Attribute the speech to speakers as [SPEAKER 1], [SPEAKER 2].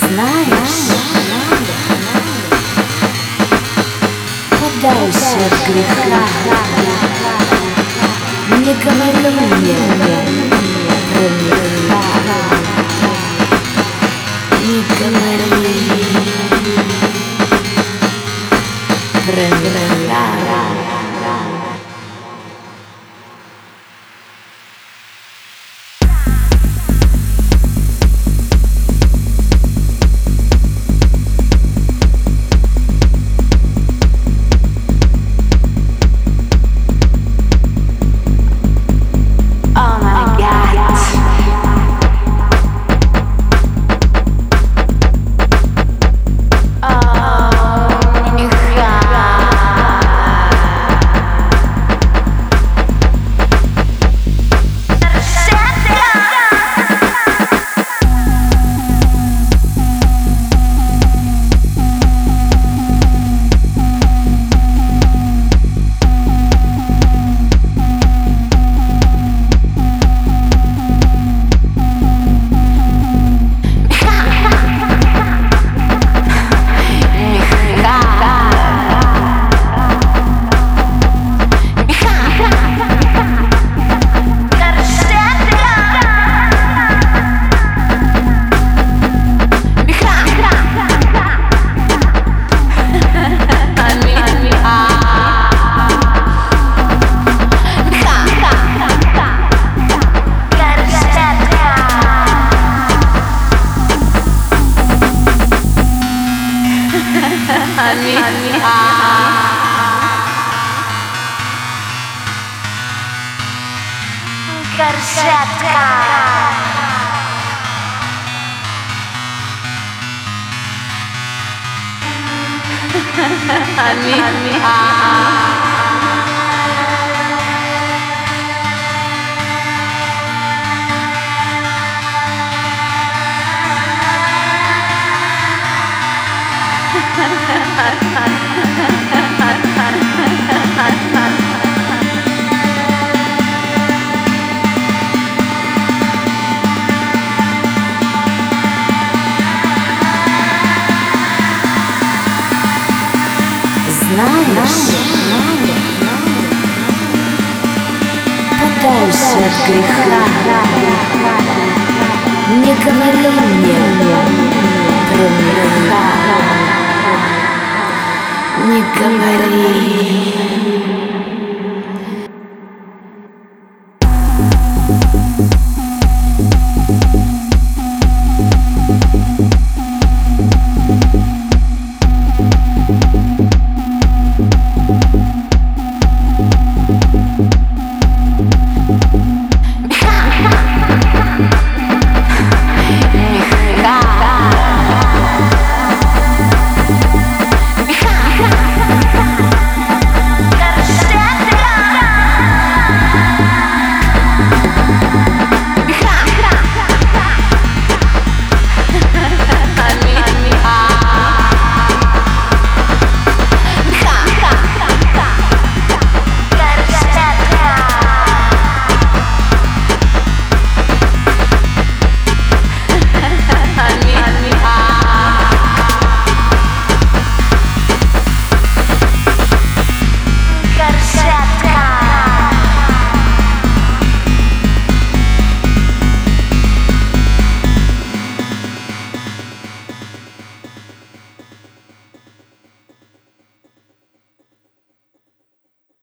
[SPEAKER 1] Знаешь, подальше от греха, не говори Honey. Honey. Kerjakan. Honey. Honey. Знаешь, подальше от греха, не говори мне про греха, не говори.